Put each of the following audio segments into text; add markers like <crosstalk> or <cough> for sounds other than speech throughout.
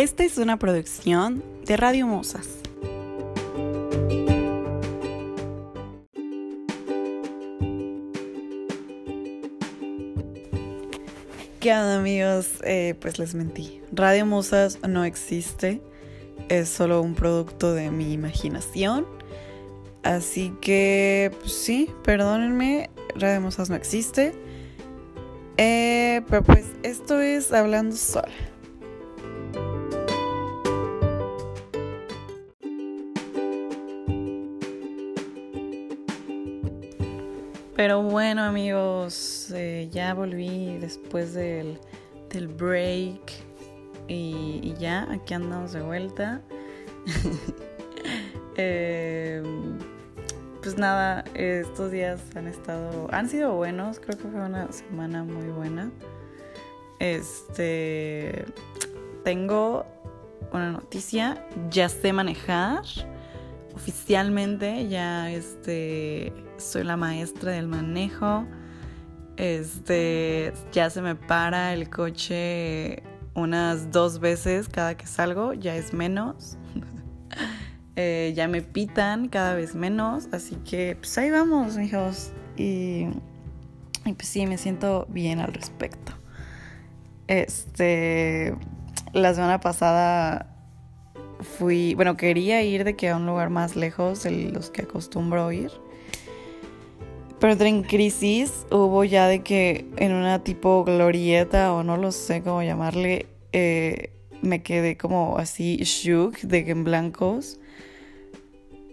Esta es una producción de Radio Mosas. ¿Qué onda amigos? Eh, pues les mentí. Radio Musas no existe. Es solo un producto de mi imaginación. Así que, pues sí, perdónenme. Radio Musas no existe. Eh, pero pues esto es hablando sola. Bueno amigos, eh, ya volví después del, break y, ya, aquí andamos de vuelta. <laughs> Em, pues nada, estos días han estado, han sido buenos, creo que fue una semana muy buena. Este, tengo una noticia, ya sé manejar oficialmente ya este soy la maestra del manejo. Este ya se me para el coche unas dos veces cada que salgo, ya es menos. <laughs> Eh, ya me pitan cada vez menos, así que pues ahí vamos, hijos. Y, y pues sí, me siento bien al respecto. Este, la semana pasada fui, bueno, quería ir de que a un lugar más lejos de los que acostumbro ir. Pero en crisis hubo ya de que en una tipo glorieta o no lo sé cómo llamarle, eh, me quedé como así shook de que en blancos.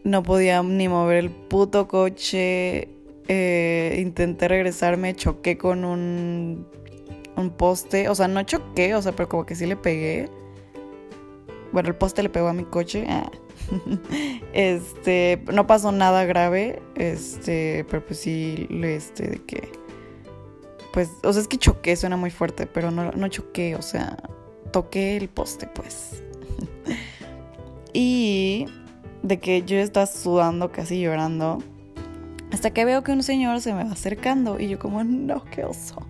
No podía ni mover el puto coche. Eh, intenté regresarme, choqué con un, un poste. O sea, no choqué, o sea, pero como que sí le pegué. Bueno, el poste le pegó a mi coche. Ah. <laughs> Este, no pasó nada grave, este, pero pues sí, este, de que, pues, o sea, es que choqué, suena muy fuerte, pero no, no choqué, o sea, toqué el poste, pues. <laughs> y de que yo estaba sudando, casi llorando, hasta que veo que un señor se me va acercando y yo como, no, qué oso.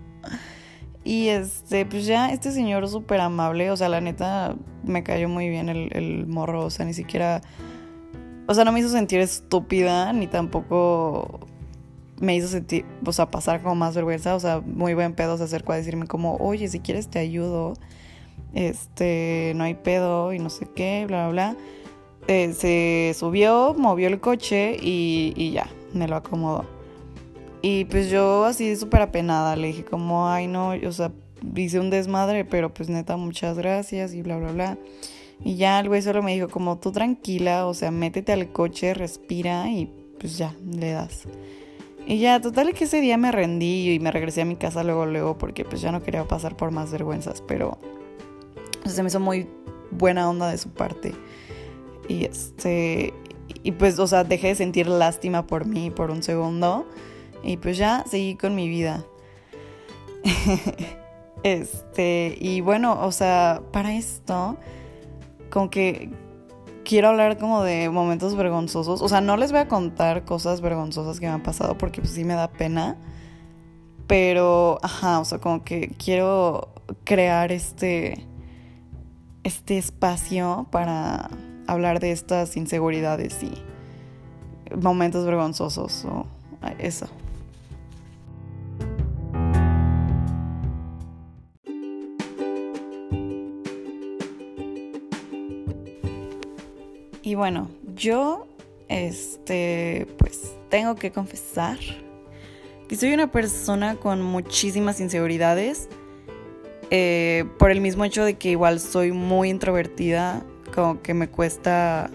Y este, pues ya este señor súper amable, o sea, la neta me cayó muy bien el, el, morro, o sea, ni siquiera, o sea, no me hizo sentir estúpida, ni tampoco me hizo sentir, o sea, pasar como más vergüenza, o sea, muy buen pedo se acercó a decirme como, oye, si quieres te ayudo, este, no hay pedo y no sé qué, bla, bla, bla. Eh, se subió, movió el coche y, y ya, me lo acomodó. Y pues yo así súper apenada le dije como, ay no, o sea, hice un desmadre, pero pues neta, muchas gracias y bla, bla, bla. Y ya el güey solo me dijo como, tú tranquila, o sea, métete al coche, respira y pues ya, le das. Y ya, total que ese día me rendí y me regresé a mi casa luego, luego, porque pues ya no quería pasar por más vergüenzas, pero se me hizo muy buena onda de su parte. Y este, y pues, o sea, dejé de sentir lástima por mí por un segundo. Y pues ya seguí con mi vida. <laughs> este, y bueno, o sea, para esto, como que quiero hablar como de momentos vergonzosos. O sea, no les voy a contar cosas vergonzosas que me han pasado porque pues sí me da pena. Pero, ajá, o sea, como que quiero crear este, este espacio para hablar de estas inseguridades y momentos vergonzosos o eso. Y bueno, yo, este, pues tengo que confesar que soy una persona con muchísimas inseguridades. Eh, por el mismo hecho de que igual soy muy introvertida, como que me cuesta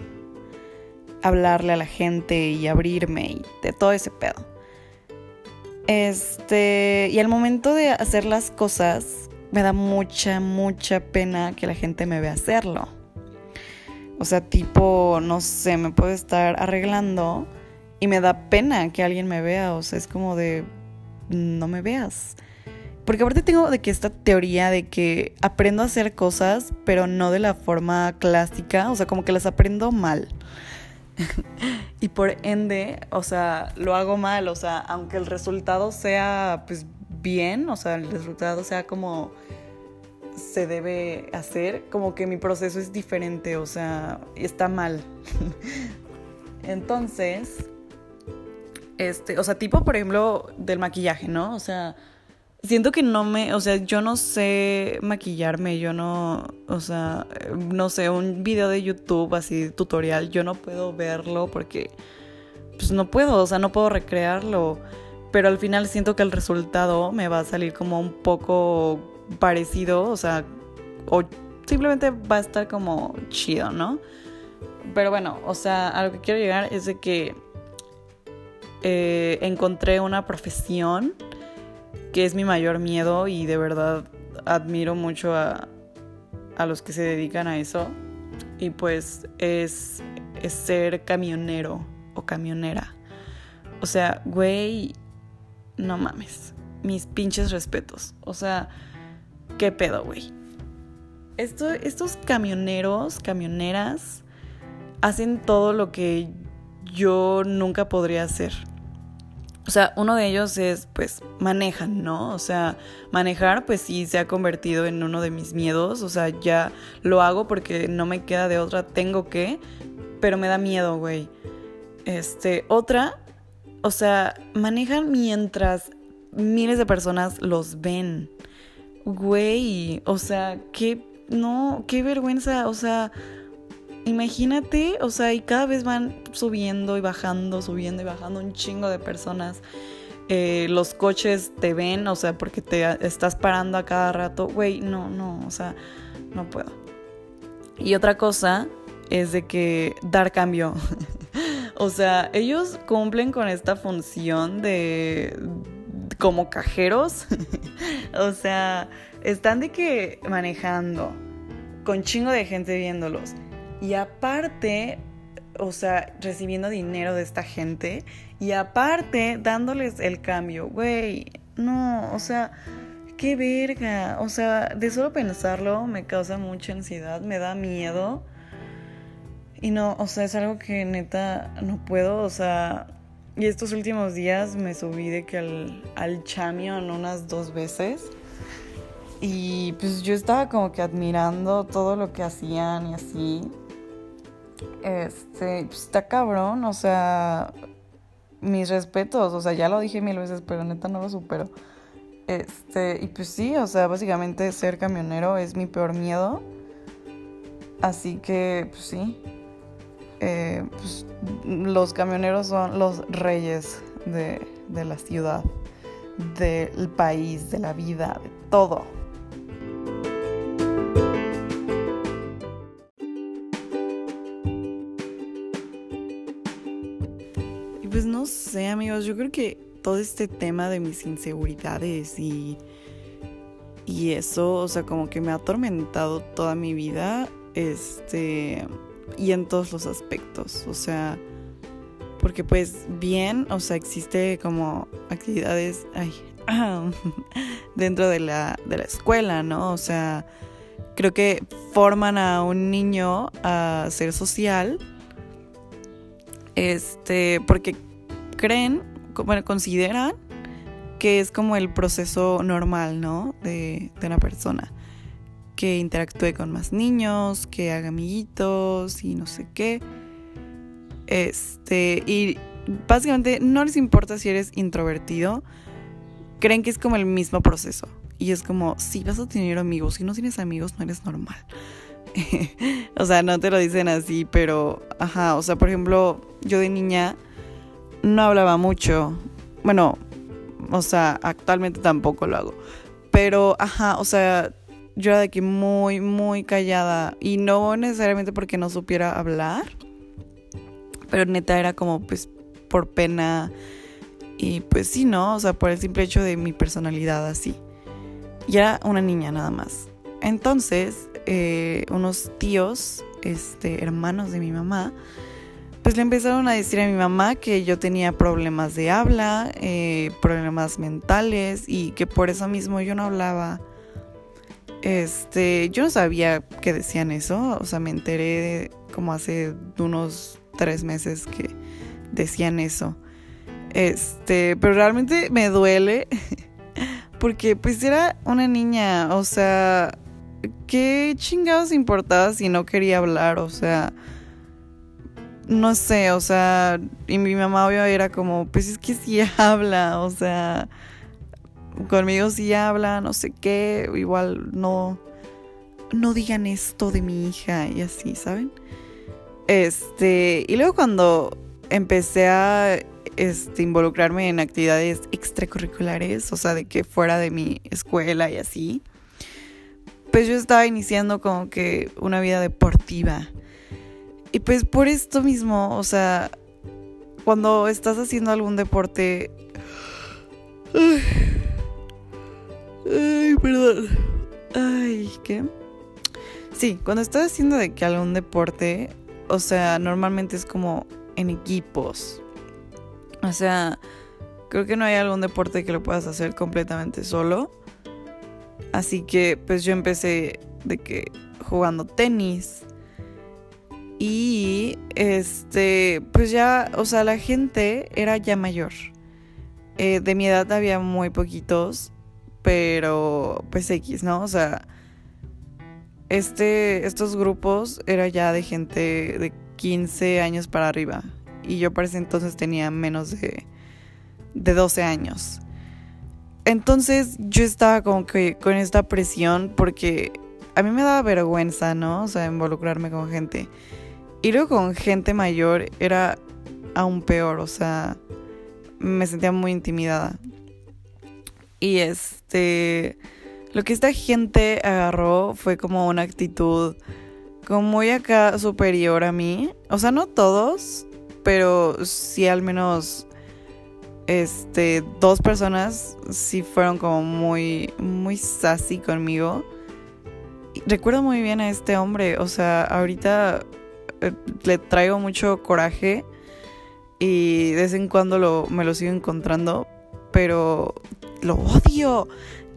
hablarle a la gente y abrirme y de todo ese pedo. Este, y al momento de hacer las cosas, me da mucha, mucha pena que la gente me vea hacerlo. O sea, tipo, no sé, me puedo estar arreglando y me da pena que alguien me vea. O sea, es como de, no me veas. Porque aparte tengo de que esta teoría de que aprendo a hacer cosas, pero no de la forma clásica. O sea, como que las aprendo mal. <laughs> y por ende, o sea, lo hago mal. O sea, aunque el resultado sea, pues, bien, o sea, el resultado sea como se debe hacer, como que mi proceso es diferente, o sea, está mal. <laughs> Entonces, este, o sea, tipo, por ejemplo, del maquillaje, ¿no? O sea, siento que no me, o sea, yo no sé maquillarme, yo no, o sea, no sé, un video de YouTube así, tutorial, yo no puedo verlo porque, pues no puedo, o sea, no puedo recrearlo, pero al final siento que el resultado me va a salir como un poco parecido, o sea, o simplemente va a estar como chido, ¿no? Pero bueno, o sea, a lo que quiero llegar es de que eh, encontré una profesión que es mi mayor miedo y de verdad admiro mucho a, a los que se dedican a eso. Y pues es, es ser camionero o camionera. O sea, güey, no mames. Mis pinches respetos. O sea, ¿qué pedo, güey? Esto, estos camioneros, camioneras, hacen todo lo que yo nunca podría hacer. O sea, uno de ellos es, pues, manejan, ¿no? O sea, manejar, pues sí, se ha convertido en uno de mis miedos. O sea, ya lo hago porque no me queda de otra, tengo que, pero me da miedo, güey. Este, otra, o sea, manejan mientras miles de personas los ven. Güey, o sea, qué, no, qué vergüenza, o sea, Imagínate, o sea, y cada vez van subiendo y bajando, subiendo y bajando un chingo de personas. Eh, los coches te ven, o sea, porque te estás parando a cada rato. Güey, no, no, o sea, no puedo. Y otra cosa es de que dar cambio. <laughs> o sea, ellos cumplen con esta función de como cajeros. <laughs> <laughs> o sea, están de que manejando con chingo de gente viéndolos. Y aparte, o sea, recibiendo dinero de esta gente y aparte dándoles el cambio, güey, no, o sea, qué verga, o sea, de solo pensarlo me causa mucha ansiedad, me da miedo. Y no, o sea, es algo que neta no puedo, o sea, y estos últimos días me subí de que al, al chamión unas dos veces. Y pues yo estaba como que admirando todo lo que hacían y así. Este, pues está cabrón, o sea, mis respetos, o sea, ya lo dije mil veces, pero neta no lo supero. Este, y pues sí, o sea, básicamente ser camionero es mi peor miedo. Así que, pues sí. Eh, pues, los camioneros son los reyes de, de la ciudad, del país, de la vida, de todo. sé, amigos, yo creo que todo este tema de mis inseguridades y, y eso, o sea, como que me ha atormentado toda mi vida, este, y en todos los aspectos, o sea, porque pues bien, o sea, existe como actividades ay, <laughs> dentro de la, de la escuela, ¿no? O sea, creo que forman a un niño a ser social, este, porque creen, bueno, consideran que es como el proceso normal, ¿no? De, de una persona. Que interactúe con más niños, que haga amiguitos y no sé qué. Este, y básicamente no les importa si eres introvertido, creen que es como el mismo proceso. Y es como, si vas a tener amigos, si no tienes amigos, no eres normal. <laughs> o sea, no te lo dicen así, pero, ajá, o sea, por ejemplo, yo de niña no hablaba mucho. Bueno, o sea, actualmente tampoco lo hago. Pero, ajá, o sea, yo era de que muy, muy callada. Y no necesariamente porque no supiera hablar. Pero neta era como, pues, por pena. Y pues sí, ¿no? O sea, por el simple hecho de mi personalidad así. Y era una niña nada más. Entonces, eh, unos tíos, este, hermanos de mi mamá, pues le empezaron a decir a mi mamá que yo tenía problemas de habla, eh, problemas mentales y que por eso mismo yo no hablaba. Este, yo no sabía que decían eso, o sea, me enteré como hace unos tres meses que decían eso. Este, pero realmente me duele <laughs> porque pues era una niña, o sea, ¿qué chingados importaba si no quería hablar? O sea, no sé, o sea, y mi mamá obvio era como, pues es que sí <laughs> habla, o sea, conmigo sí habla, no sé qué, igual no, no digan esto de mi hija y así, ¿saben? Este, y luego cuando empecé a este, involucrarme en actividades extracurriculares, o sea, de que fuera de mi escuela y así, pues yo estaba iniciando como que una vida deportiva. Y pues por esto mismo, o sea, cuando estás haciendo algún deporte... <sighs> Ay, ay perdón. Ay, ¿qué? Sí, cuando estás haciendo de que algún deporte, o sea, normalmente es como en equipos. O sea, creo que no hay algún deporte que lo puedas hacer completamente solo. Así que pues yo empecé de que jugando tenis. Y este, pues ya, o sea, la gente era ya mayor. Eh, de mi edad había muy poquitos, pero pues X, ¿no? O sea, este, estos grupos era ya de gente de 15 años para arriba. Y yo para ese entonces tenía menos de, de 12 años. Entonces yo estaba como que con esta presión porque a mí me daba vergüenza, ¿no? O sea, involucrarme con gente. Y luego con gente mayor era aún peor, o sea, me sentía muy intimidada. Y este lo que esta gente agarró fue como una actitud como muy acá superior a mí. O sea, no todos, pero sí al menos este dos personas sí fueron como muy muy sassy conmigo. recuerdo muy bien a este hombre, o sea, ahorita eh, le traigo mucho coraje y de vez en cuando lo, me lo sigo encontrando, pero lo odio.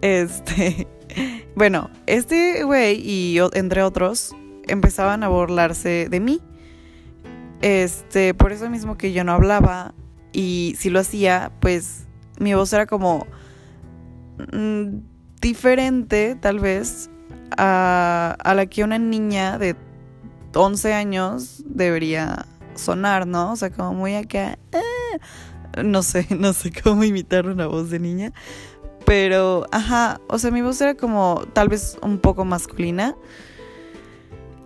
Este, <laughs> bueno, este güey y entre otros empezaban a burlarse de mí. Este, por eso mismo que yo no hablaba y si lo hacía, pues mi voz era como mm, diferente, tal vez, a, a la que una niña de 11 años debería sonar, ¿no? O sea, como muy acá. Ah, no sé, <laughs> no sé cómo imitar una voz de niña. Pero, ajá, o sea, mi voz era como tal vez un poco masculina.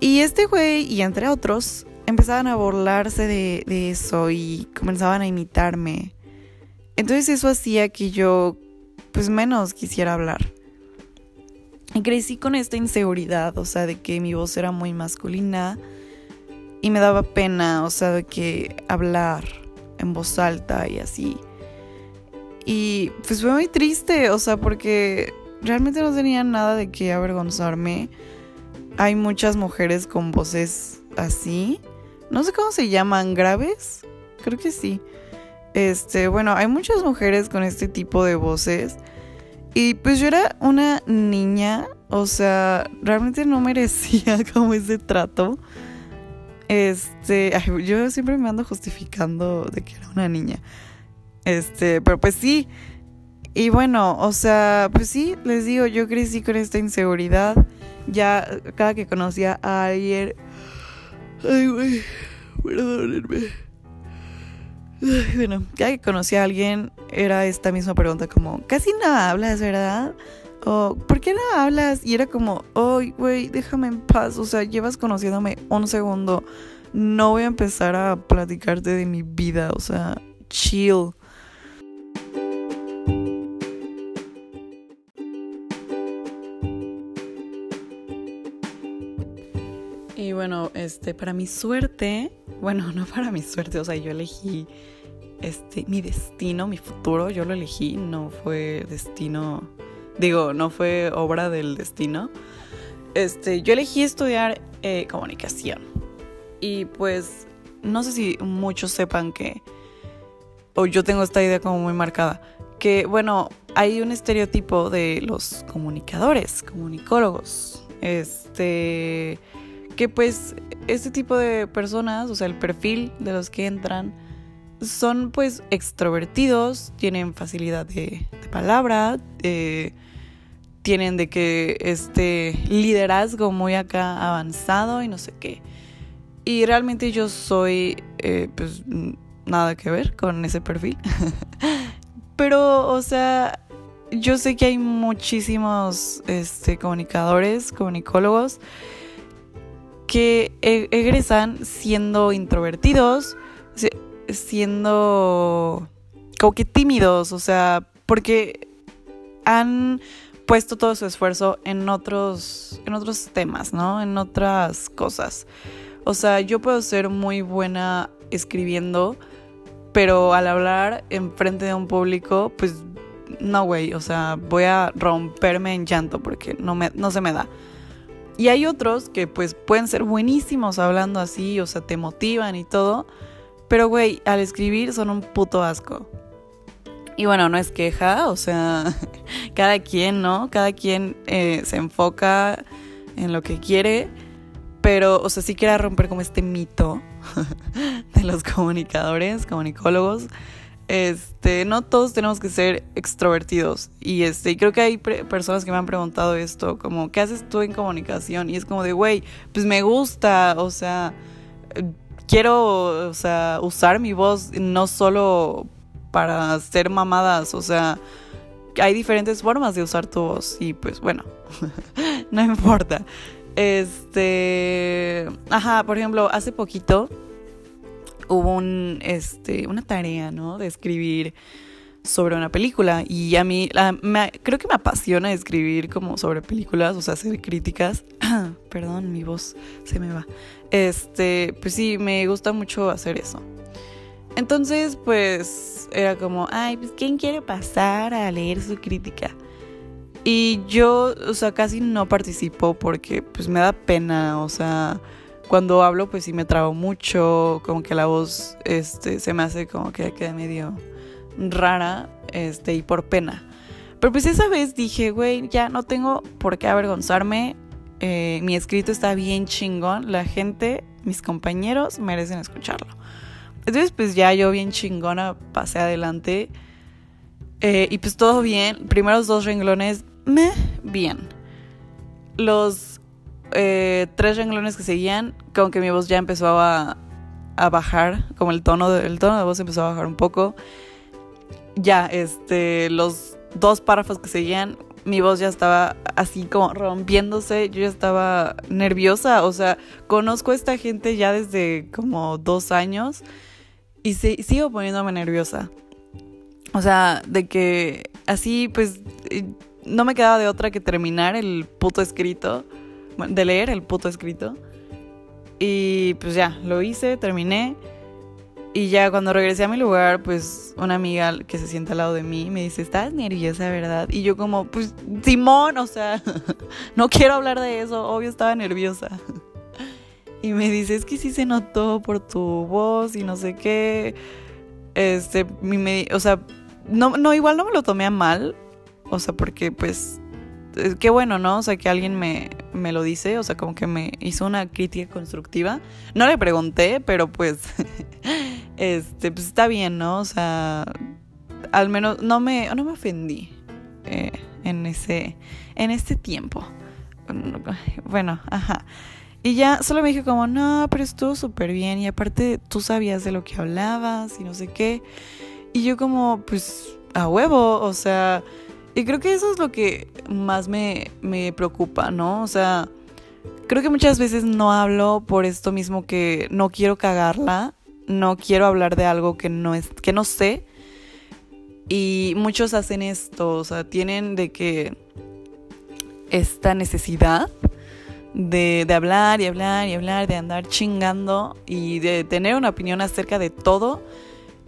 Y este güey, y entre otros, empezaban a burlarse de, eso y comenzaban a imitarme. Entonces eso hacía que yo, pues menos quisiera hablar. Y crecí con esta inseguridad, o sea, de que mi voz era muy masculina y me daba pena, o sea, de que hablar en voz alta y así. Y pues fue muy triste, o sea, porque realmente no tenía nada de qué avergonzarme. Hay muchas mujeres con voces así. No sé cómo se llaman, graves. Creo que sí. Este, bueno, hay muchas mujeres con este tipo de voces. Y pues yo era una niña, o sea, realmente no merecía <laughs> como ese trato. Este, <laughs> yo siempre me ando justificando de que era una niña. Este, pero pues sí. Y bueno, o sea, pues sí, les digo, yo crecí con esta inseguridad. Ya cada que conocía a alguien. Ay, güey, perdónenme. bueno, cada que conocía a alguien era esta misma pregunta como, casi nada hablas, ¿verdad? O, ¿por qué no hablas? Y era como, ay, güey, déjame en paz. O sea, llevas conociéndome un segundo. No voy a empezar a platicarte de mi vida. O sea, chill. Y bueno, este, para mi suerte, bueno, <laughs> no para mi suerte, o sea, yo elegí este, mi destino, mi futuro, yo lo elegí, no fue destino, digo, no fue obra del destino. Este, yo elegí estudiar eh, comunicación. Y pues, no sé si muchos sepan que, o yo tengo esta idea como muy marcada, que bueno, hay un estereotipo de los comunicadores, comunicólogos. Este que pues este tipo de personas, o sea, el perfil de los que entran, son pues extrovertidos, tienen facilidad de, palabra, tienen de que este liderazgo muy acá avanzado y no sé qué. Y realmente yo soy, eh, pues, nada que ver con ese perfil. <laughs> Pero, o sea, yo sé que hay muchísimos este, comunicadores, comunicólogos, que e-, egresan siendo introvertidos, siendo como que tímidos, o sea, porque han puesto todo su esfuerzo en otros, en otros temas, ¿no? En otras cosas. O sea, yo puedo ser muy buena escribiendo, pero al hablar en frente de un público, pues no, güey, o sea, voy a romperme en llanto porque no, me, no se me da. Y hay otros que pues pueden ser buenísimos hablando así, o sea, te motivan y todo, pero güey, al escribir son un puto asco. Y bueno, no es queja, o sea, <laughs> cada quien, ¿no? Cada quien eh, se enfoca en lo que quiere, pero, o sea, sí quiero romper como este mito <laughs> de los comunicadores, comunicólogos. Este, no todos tenemos que ser extrovertidos. Y este, creo que hay personas que me han preguntado esto, como, ¿qué haces tú en comunicación? Y es como de, güey, pues me gusta, o sea, quiero, o sea, usar mi voz no solo para ser mamadas, o sea, hay diferentes formas de usar tu voz y pues bueno, <laughs> no importa. Este, ajá, por ejemplo, hace poquito hubo un, este, una tarea, ¿no? De escribir sobre una película y a mí creo que me apasiona escribir como sobre películas, o sea, hacer críticas. <clears throat> Perdón, mi voz se me va. Este, pues sí, me gusta mucho hacer eso. Entonces, pues era como, ay, pues ¿quién quiere pasar a leer su crítica? Y yo, o sea, casi no participo porque pues me da pena, o sea, cuando hablo pues sí me trabo mucho, como que la voz este se me hace como que queda medio rara, este y por pena. Pero pues esa vez dije, güey, ya no tengo por qué avergonzarme. Eh, mi escrito está bien chingón. La gente, mis compañeros, merecen escucharlo. Entonces, pues ya yo bien chingona pasé adelante. Eh, y pues todo bien. Primeros dos renglones, me bien. Los eh, tres renglones que seguían, como que mi voz ya empezó a, bajar, como el tono, de, tono de voz empezó a bajar un poco. Ya, este, los dos párrafos que seguían, mi voz ya estaba así como rompiéndose, yo ya estaba nerviosa, o sea, conozco a esta gente ya desde como dos años y sigo poniéndome nerviosa. O sea, de que así pues no me quedaba de otra que terminar el puto escrito de leer el puto escrito. Y pues ya, lo hice, terminé. Y ya cuando regresé a mi lugar, pues una amiga que se sienta al lado de mí me dice, ¿estás nerviosa, verdad? Y yo como, pues Simón, o sea, <laughs> no quiero hablar de eso, obvio estaba nerviosa. <laughs> Y me dice, es que sí se notó por tu voz y no sé qué. Este, mi, o sea, no, no, igual no me lo tomé a mal. O sea, porque pues eh, qué bueno, ¿no? O sea, que alguien me, me, lo dice, o sea, como que me hizo una crítica constructiva. No le pregunté, pero pues, <laughs> este, pues está bien, ¿no? O sea, al menos no me, no me ofendí eh, en ese, en este tiempo. Bueno, ajá. Y ya solo me dije como, no, pero estuvo súper bien y aparte tú sabías de lo que hablabas y no sé qué. Y yo como, pues, a huevo, o sea y creo que eso es lo que más me, preocupa, ¿no? O sea, creo que muchas veces no hablo por esto mismo que no quiero cagarla, no quiero hablar de algo que no es que no sé. Y muchos hacen esto, o sea, tienen de que esta necesidad de, de hablar y hablar y hablar, de andar chingando y de tener una opinión acerca de todo.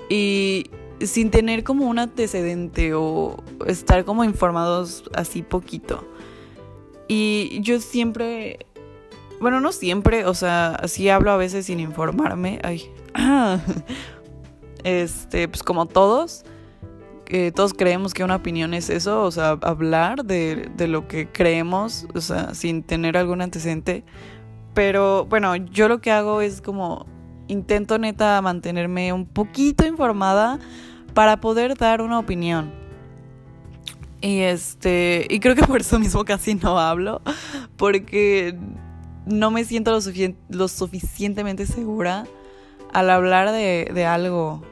Y, sin tener como un antecedente o estar como informados así poquito. Y yo siempre, bueno, no siempre, o sea, así hablo a veces sin informarme. Ay. <clears throat> Este, pues como todos, que todos creemos que una opinión es eso, o sea, hablar de, de lo que creemos, o sea, sin tener algún antecedente. Pero bueno, yo lo que hago es como intento neta mantenerme un poquito informada para poder dar una opinión. Y este, y creo que por eso mismo casi no hablo, porque no me siento lo, lo suficientemente segura al hablar de, de, algo.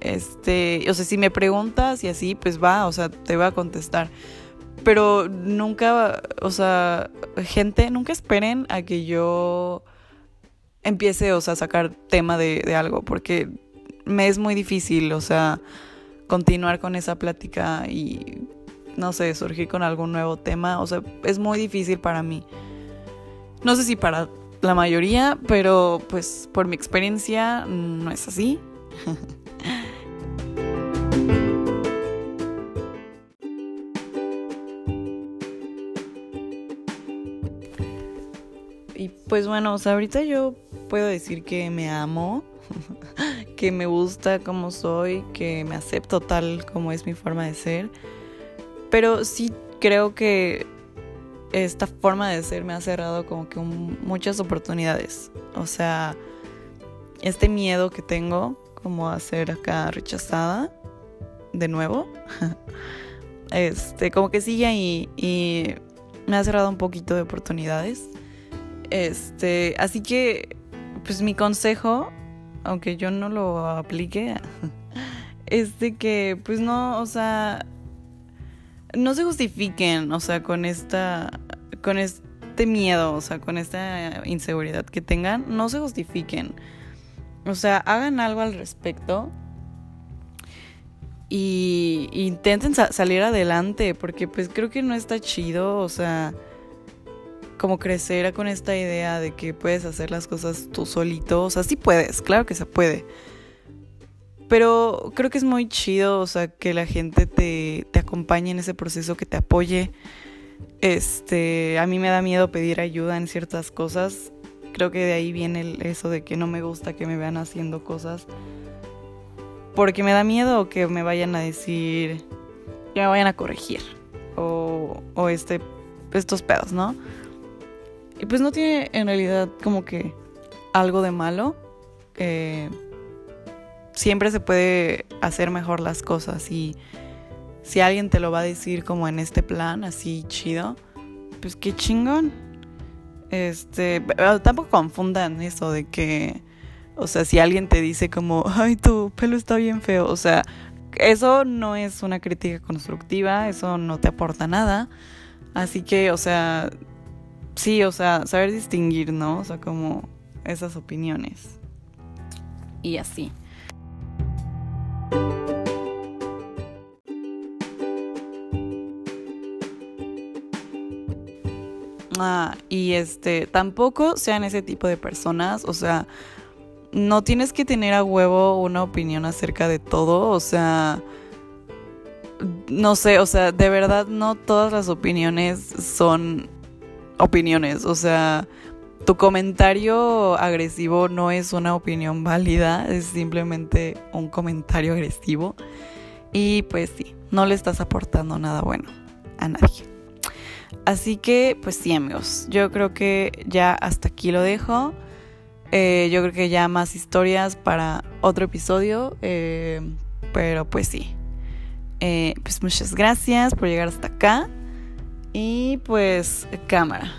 Este, o sea, si me preguntas y así, pues va, o sea, te voy a contestar. Pero nunca, o sea, gente, nunca esperen a que yo empiece, o sea, a sacar tema de, de algo, porque me es muy difícil, o sea, continuar con esa plática y no sé, surgir con algún nuevo tema. O sea, es muy difícil para mí. No sé si para la mayoría, pero pues por mi experiencia no es así. <laughs> y pues bueno, ahorita yo puedo decir que me amo, <laughs> que me gusta como soy, que me acepto tal como es mi forma de ser pero sí creo que esta forma de ser me ha cerrado como que muchas oportunidades. O sea, este miedo que tengo como a ser acá rechazada de nuevo, <laughs> este, como que sigue ahí y me ha cerrado un poquito de oportunidades. Este, así que, pues mi consejo, aunque yo no lo aplique, <laughs> es de que, pues no, o sea, no se justifiquen, o sea, con esta, con este miedo, o sea, con esta inseguridad que tengan, no se justifiquen. O sea, hagan algo al respecto y intenten salir adelante, porque pues creo que no está chido, o sea, como crecer con esta idea de que puedes hacer las cosas tú solito, o sea, sí puedes, claro que se puede pero creo que es muy chido, o sea, que la gente te, te acompañe en ese proceso, que te apoye. Este, a mí me da miedo pedir ayuda en ciertas cosas. Creo que de ahí viene eso de que no me gusta que me vean haciendo cosas. Porque me da miedo que me vayan a decir, que me vayan a corregir. O, o este, estos pedos, ¿no? Y pues no tiene en realidad como que algo de malo. Eh, siempre se puede hacer mejor las cosas y si alguien te lo va a decir como en este plan, así chido, pues qué chingón. Este, tampoco confundan eso de que, o sea, si alguien te dice como, ay, tu pelo está bien feo, o sea, eso no es una crítica constructiva, eso no te aporta nada. Así que, o sea, sí, o sea, saber distinguir, ¿no? O sea, como esas opiniones. Y así. Ah, y este, tampoco sean ese tipo de personas, o sea, no tienes que tener a huevo una opinión acerca de todo, o sea, no sé, o sea, de verdad no todas las opiniones son opiniones, o sea, tu comentario agresivo no es una opinión válida, es simplemente un comentario agresivo y pues sí, no le estás aportando nada bueno a nadie. Así que, pues sí, amigos, yo creo que ya hasta aquí lo dejo. Eh, yo creo que ya más historias para otro episodio, eh, pero pues sí. Eh, pues muchas gracias por llegar hasta acá y pues cámara.